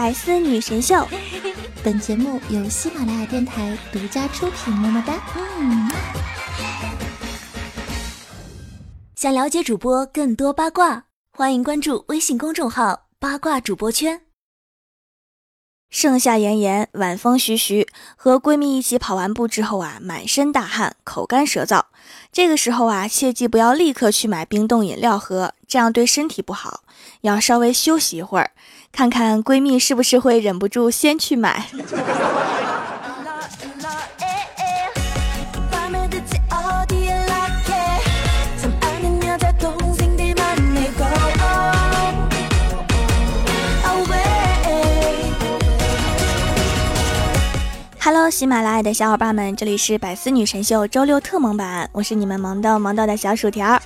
百思女神秀，本节目由喜马拉雅电台独家出品。么么哒！嗯。想了解主播更多八卦，欢迎关注微信公众号“八卦主播圈”。盛夏炎炎，晚风徐徐，和闺蜜一起跑完步之后啊，满身大汗，口干舌燥。这个时候啊，切记不要立刻去买冰冻饮料喝，这样对身体不好。要稍微休息一会儿，看看闺蜜是不是会忍不住先去买。Hello，喜马拉雅的小伙伴们，这里是百思女神秀周六特萌版，我是你们萌豆萌豆的小薯条。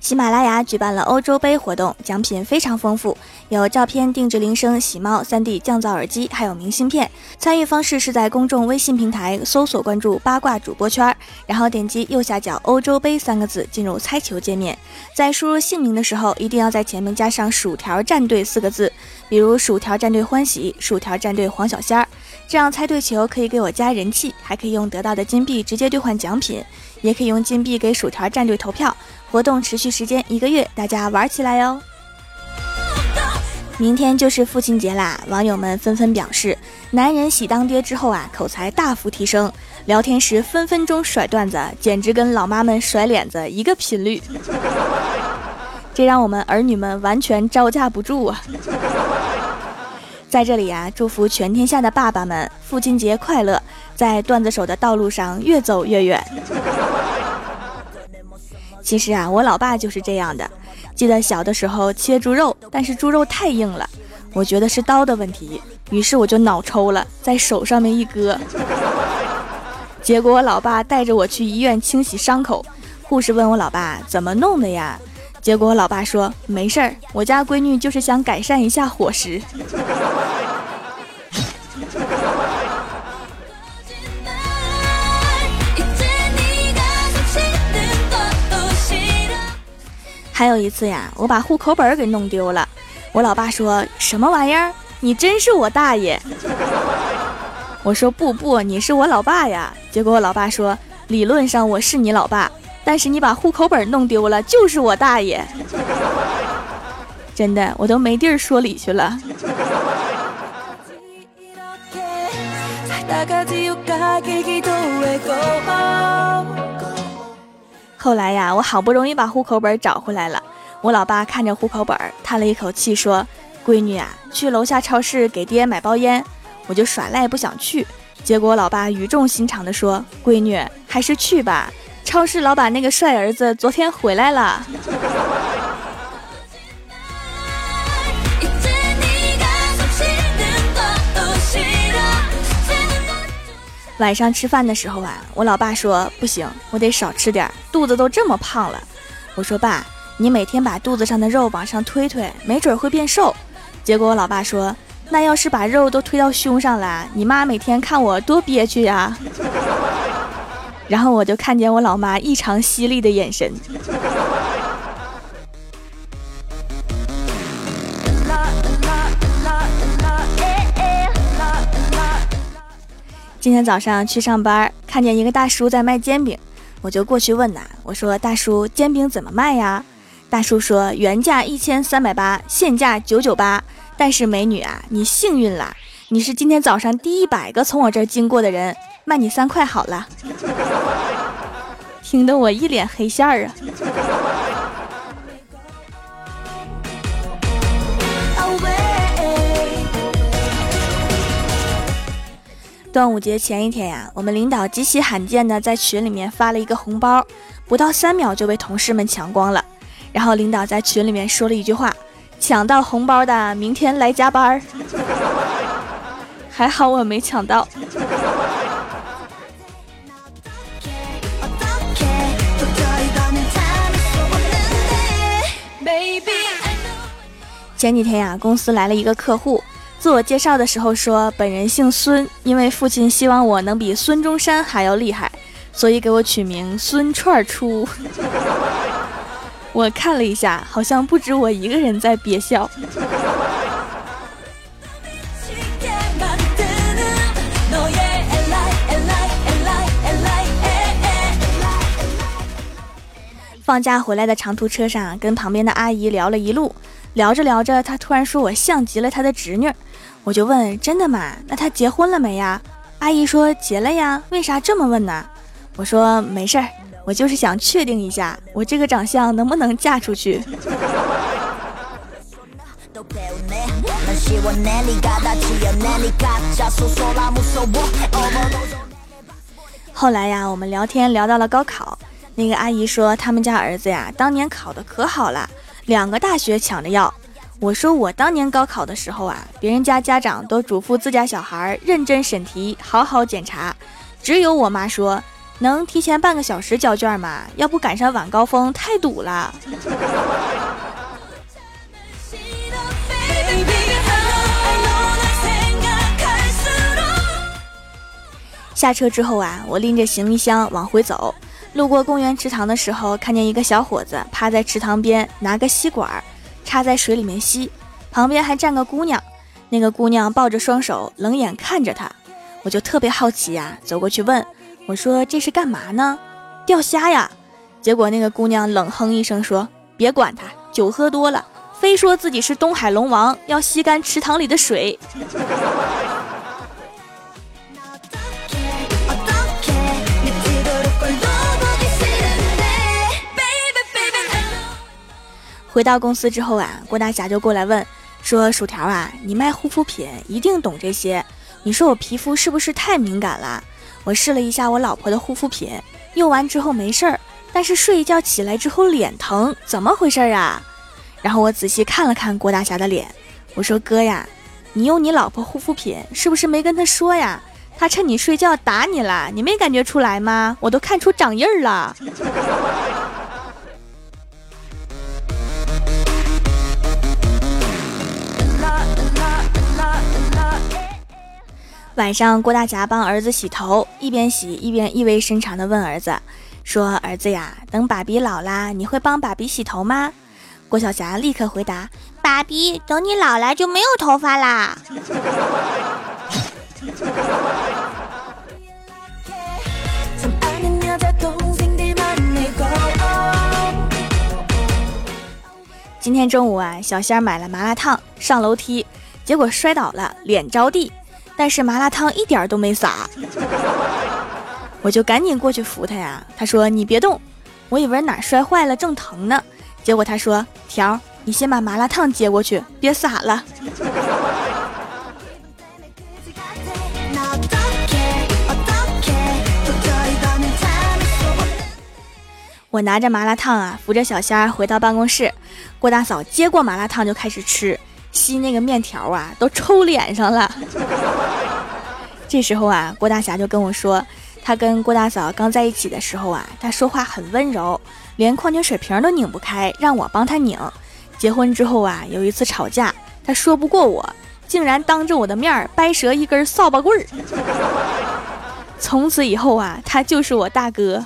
喜马拉雅举办了欧洲杯活动，奖品非常丰富，有照片、定制铃声、喜猫、3D 降噪耳机，还有明信片。参与方式是在公众微信平台搜索关注“八卦主播圈”，然后点击右下角“欧洲杯”三个字，进入猜球界面。在输入姓名的时候，一定要在前面加上“薯条战队”四个字。比如薯条战队欢喜，薯条战队黄小仙儿，这样猜对球可以给我加人气，还可以用得到的金币直接兑换奖品，也可以用金币给薯条战队投票。活动持续时间一个月，大家玩起来哟！明天就是父亲节啦，网友们纷纷表示，男人喜当爹之后啊，口才大幅提升，聊天时分分钟甩段子，简直跟老妈们甩脸子一个频率。这让我们儿女们完全招架不住啊！在这里呀，祝福全天下的爸爸们父亲节快乐，在段子手的道路上越走越远。其实啊，我老爸就是这样的。记得小的时候切猪肉，但是猪肉太硬了，我觉得是刀的问题，于是我就脑抽了，在手上面一割。结果我老爸带着我去医院清洗伤口，护士问我老爸怎么弄的呀？结果我老爸说没事儿，我家闺女就是想改善一下伙食。还有一次呀，我把户口本给弄丢了，我老爸说什么玩意儿？你真是我大爷！我说不不，你是我老爸呀。结果我老爸说理论上我是你老爸。但是你把户口本弄丢了，就是我大爷！真的，我都没地儿说理去了。后来呀，我好不容易把户口本找回来了。我老爸看着户口本，叹了一口气，说：“闺女啊，去楼下超市给爹买包烟。”我就耍赖不想去，结果老爸语重心长地说：“闺女，还是去吧。”超市老板那个帅儿子昨天回来了。晚上吃饭的时候啊，我老爸说不行，我得少吃点，肚子都这么胖了。我说爸，你每天把肚子上的肉往上推推，没准会变瘦。结果我老爸说，那要是把肉都推到胸上了，你妈每天看我多憋屈呀。然后我就看见我老妈异常犀利的眼神。今天早上去上班，看见一个大叔在卖煎饼，我就过去问呐，我说大叔，煎饼怎么卖呀？大叔说原价一千三百八，现价九九八。但是美女啊，你幸运了，你是今天早上第一百个从我这儿经过的人。卖你三块好了，听得我一脸黑线儿啊！端午节前一天呀，我们领导极其罕见的在群里面发了一个红包，不到三秒就被同事们抢光了。然后领导在群里面说了一句话：“抢到红包的明天来加班。”还好我没抢到。前几天呀，公司来了一个客户，自我介绍的时候说本人姓孙因为父亲希望我能比孙中山还要厉害所以给我取名孙串儿出 我看了一下好像不止我一个人在憋笑。放假回来的长途车上跟旁边的阿姨聊了一路聊着聊着她突然说我像极了她的侄女儿我就问真的吗？那他结婚了没呀？阿姨说结了呀。为啥这么问呢？我说没事儿，我就是想确定一下，我这个长相能不能嫁出去。后来呀，我们聊天聊到了高考，那个阿姨说他们家儿子呀，当年考的可好了，两个大学抢着要。我说我当年高考的时候啊，别人家家长都嘱咐自家小孩认真审题，好好检查，只有我妈说能提前半个小时交卷吗？要不赶上晚高峰太堵了。下车之后啊，我拎着行李箱往回走，路过公园池塘的时候，看见一个小伙子趴在池塘边，拿个吸管插在水里面吸，旁边还站个姑娘，那个姑娘抱着双手，冷眼看着他，我就特别好奇呀，走过去问，我说这是干嘛呢？钓虾呀。结果那个姑娘冷哼一声说，别管他，酒喝多了，非说自己是东海龙王，要吸干池塘里的水。回到公司之后啊，郭大侠就过来问说：“薯条啊，你卖护肤品一定懂这些。你说我皮肤是不是太敏感了？我试了一下我老婆的护肤品，用完之后没事儿，但是睡一觉起来之后脸疼，怎么回事啊？”然后我仔细看了看郭大侠的脸，我说：“哥呀，你用你老婆护肤品是不是没跟他说呀？他趁你睡觉打你了，你没感觉出来吗？我都看出长印儿了。”晚上，郭大侠帮儿子洗头，一边洗一边意味深长地问儿子：“说儿子呀，等爸比老啦，你会帮爸比洗头吗？”郭晓霞立刻回答：“爸比，等你老了就没有头发啦。”今天中午啊，小仙儿买了麻辣烫，上楼梯，结果摔倒了，脸着地。但是麻辣烫一点都没洒，我就赶紧过去扶他呀。他说：“你别动，我以为哪摔坏了，正疼呢。”结果他说：“条，你先把麻辣烫接过去，别洒了。”我拿着麻辣烫啊，扶着小仙儿回到办公室。郭大嫂接过麻辣烫就开始吃。吸那个面条啊，都抽脸上了。这时候啊，郭大侠就跟我说，他跟郭大嫂刚在一起的时候啊，他说话很温柔，连矿泉水瓶都拧不开，让我帮他拧。结婚之后啊，有一次吵架，他说不过我，竟然当着我的面掰折一根扫把棍儿。从此以后啊，他就是我大哥。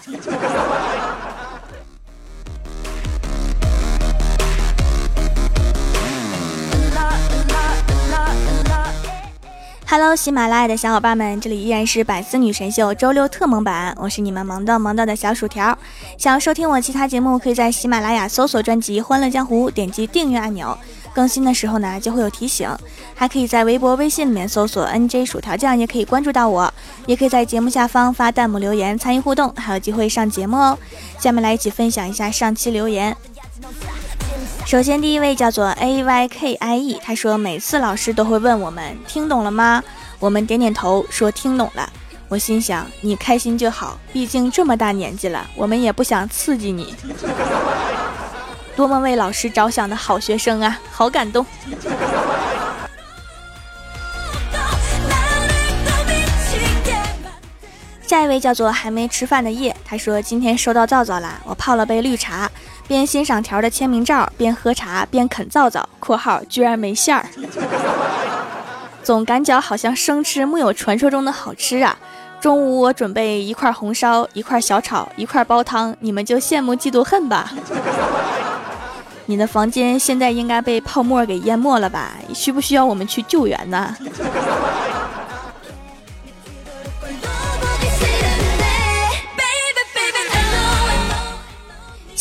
Hello，喜马拉雅的小伙伴们，这里依然是百思女神秀周六特萌版，我是你们萌到萌到的小薯条。想要收听我其他节目，可以在喜马拉雅搜索专辑《欢乐江湖》，点击订阅按钮，更新的时候呢就会有提醒。还可以在微博、微信里面搜索 NJ 薯条酱，也可以关注到我，也可以在节目下方发弹幕留言参与互动，还有机会上节目哦。下面来一起分享一下上期留言。首先，第一位叫做 A Y K I E，他说每次老师都会问我们听懂了吗？我们点点头说听懂了。我心想你开心就好，毕竟这么大年纪了，我们也不想刺激你。多么为老师着想的好学生啊，好感动。下一位叫做还没吃饭的夜，他说今天收到皂皂啦，我泡了杯绿茶。边欣赏条的签名照，边喝茶，边啃皂皂（括号居然没馅儿），总感觉好像生吃木有传说中的好吃啊！中午我准备一块红烧，一块小炒，一块煲汤，你们就羡慕嫉妒恨吧！你的房间现在应该被泡沫给淹没了吧？需不需要我们去救援呢？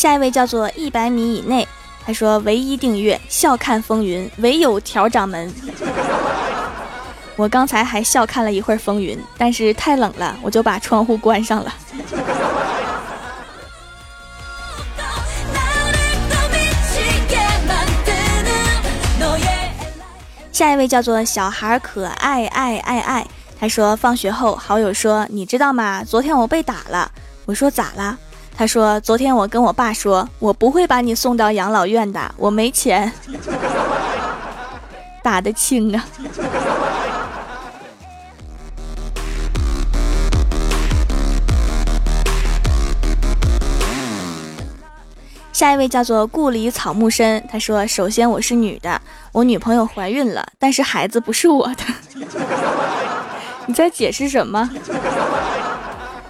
下一位叫做一百米以内，他说唯一订阅笑看风云，唯有条掌门。我刚才还笑看了一会儿风云，但是太冷了，我就把窗户关上了。下一位叫做小孩可爱爱爱爱，他说放学后好友说你知道吗？昨天我被打了。我说咋了？他说昨天我跟我爸说，我不会把你送到养老院的，我没钱。打得轻啊。下一位叫做故里草木深，他说：“首先我是女的，我女朋友怀孕了，但是孩子不是我的。你在解释什么？”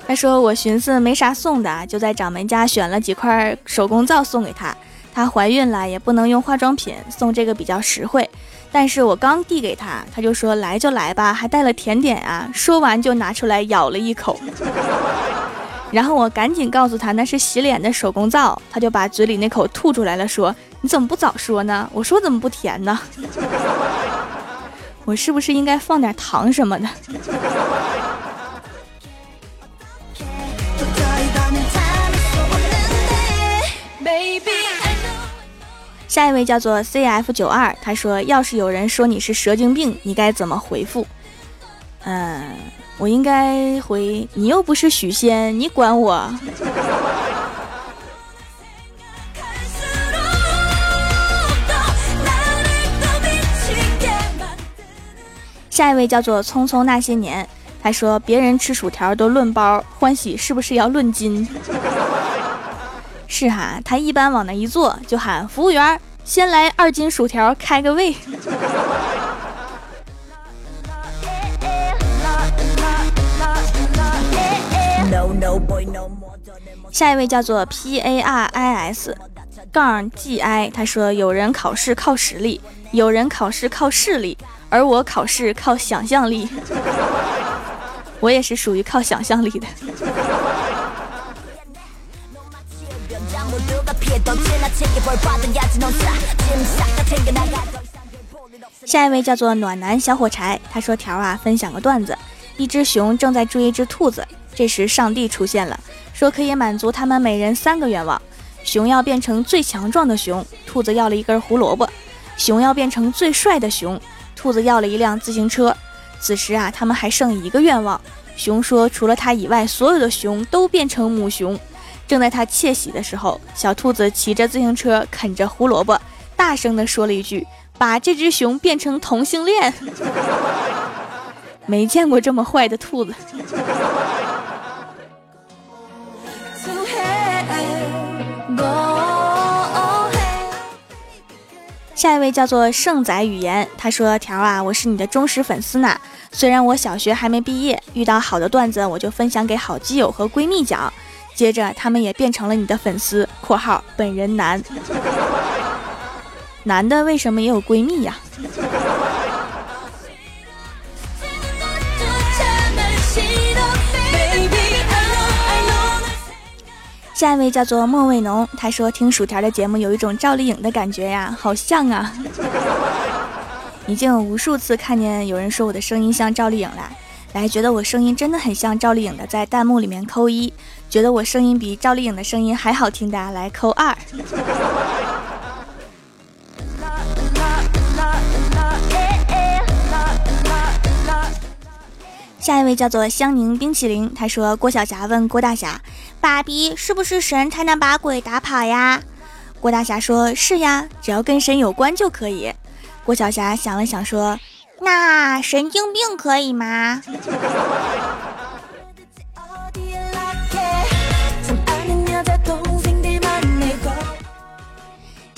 他说：“我寻思没啥送的，就在掌门家选了几块手工皂送给她。她怀孕了也不能用化妆品，送这个比较实惠。但是我刚递给她，她就说来就来吧，还带了甜点啊。说完就拿出来咬了一口。”然后我赶紧告诉他那是洗脸的手工皂，他就把嘴里那口吐出来了，说：“你怎么不早说呢？”我说：“怎么不甜呢？我是不是应该放点糖什么的？”下一位叫做 C F 九二，他说：“要是有人说你是蛇精病，你该怎么回复？”嗯。我应该回你又不是许仙，你管我？下一位叫做匆匆那些年，他说别人吃薯条都论包，欢喜是不是要论斤？是哈，他一般往那一坐就喊服务员，先来二斤薯条，开个胃。下一位叫做 P A R I S 杠 G I，他说有人考试靠实力，有人考试靠势力，而我考试靠想象力。我也是属于靠想象力的。下一位叫做暖男小火柴，他说条啊，分享个段子，一只熊正在追一只兔子。这时，上帝出现了，说可以满足他们每人三个愿望：熊要变成最强壮的熊，兔子要了一根胡萝卜；熊要变成最帅的熊，兔子要了一辆自行车。此时啊，他们还剩一个愿望，熊说除了他以外，所有的熊都变成母熊。正在他窃喜的时候，小兔子骑着自行车，啃着胡萝卜，大声地说了一句：“把这只熊变成同性恋。” 没见过这么坏的兔子。下一位叫做盛仔语言，他说：“条啊，我是你的忠实粉丝呢。虽然我小学还没毕业，遇到好的段子我就分享给好基友和闺蜜讲，接着他们也变成了你的粉丝。（括号本人男，男的为什么也有闺蜜呀？）下一位叫做莫卫农，他说听薯条的节目有一种赵丽颖的感觉呀，好像啊！已经有无数次看见有人说我的声音像赵丽颖了，来觉得我声音真的很像赵丽颖的，在弹幕里面扣一；觉得我声音比赵丽颖的声音还好听的，来扣二。下一位叫做香凝冰淇淋，他说郭晓霞问郭大侠：“爸比是不是神才能把鬼打跑呀？”郭大侠说：“是呀，只要跟神有关就可以。”郭晓霞想了想说：“那神经病可以吗？”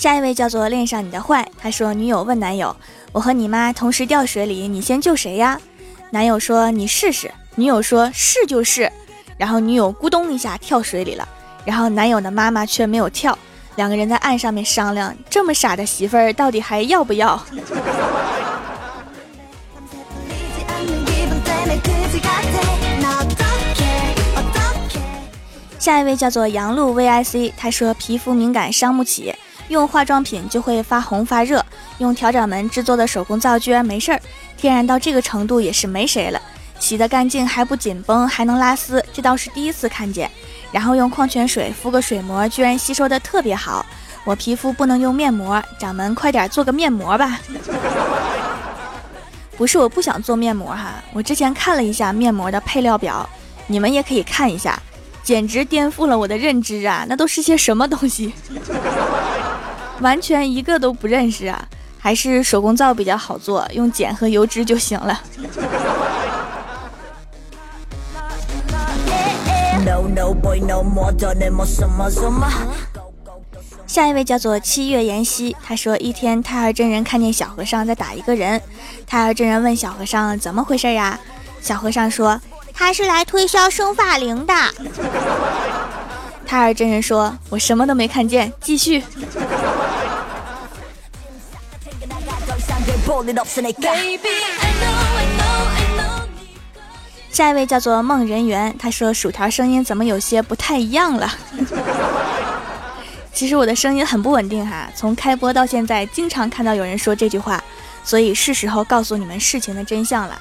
下一位叫做恋上你的坏，他说女友问男友：“我和你妈同时掉水里，你先救谁呀？”男友说：“你试试。”女友说：“是就是。”然后女友咕咚一下跳水里了，然后男友的妈妈却没有跳。两个人在岸上面商量：这么傻的媳妇儿到底还要不要？下一位叫做杨璐 VIC，他说皮肤敏感伤不起，用化妆品就会发红发热，用调掌门制作的手工皂居然没事儿，天然到这个程度也是没谁了。洗得干净还不紧绷，还能拉丝，这倒是第一次看见。然后用矿泉水敷个水膜，居然吸收的特别好。我皮肤不能用面膜，掌门快点做个面膜吧。不是我不想做面膜哈，我之前看了一下面膜的配料表，你们也可以看一下，简直颠覆了我的认知啊！那都是些什么东西？完全一个都不认识啊！还是手工皂比较好做，用碱和油脂就行了。下一位叫做七月妍希，他说一天太二真人看见小和尚在打一个人，太二真人问小和尚怎么回事呀？小和尚说他是来推销生发灵的。太二真人说我什么都没看见，继续。下一位叫做梦人缘，他说薯条声音怎么有些不太一样了？其实我的声音很不稳定哈，从开播到现在，经常看到有人说这句话，所以是时候告诉你们事情的真相了。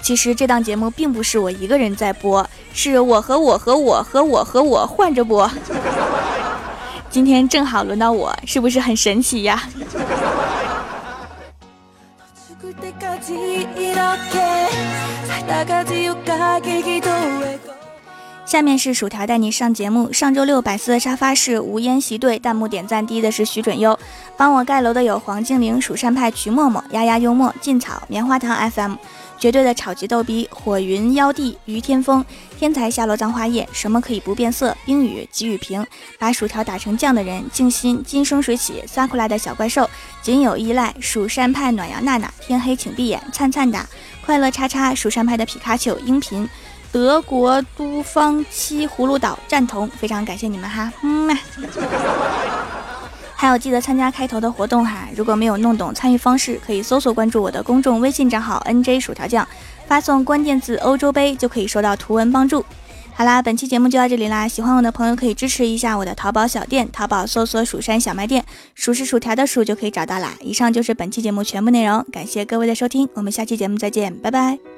其实这档节目并不是我一个人在播，是我和我和我和我和我换着播。今天正好轮到我，是不是很神奇呀？下面是薯条带你上节目。上周六百思的沙发是无烟席对，弹幕点赞第一的是徐准优，帮我盖楼的有黄精灵、蜀山派徐默默、丫丫幽默、劲草、棉花糖 FM、绝对的超级逗逼、火云妖帝、于天风、天才下落葬花叶、什么可以不变色、冰雨、吉雨平、把薯条打成酱的人、静心、金生水起、撒库拉的小怪兽、仅有依赖、蜀山派暖阳娜娜、天黑请闭眼、灿灿的、快乐叉叉、蜀山派的皮卡丘、音频。德国都方七葫芦岛赞同，非常感谢你们哈，嗯还有记得参加开头的活动哈，如果没有弄懂参与方式，可以搜索关注我的公众微信账号 NJ 薯条酱，发送关键字欧洲杯就可以收到图文帮助。好啦，本期节目就到这里啦，喜欢我的朋友可以支持一下我的淘宝小店，淘宝搜索蜀山小卖店，数是薯条的数就可以找到啦。以上就是本期节目全部内容，感谢各位的收听，我们下期节目再见，拜拜。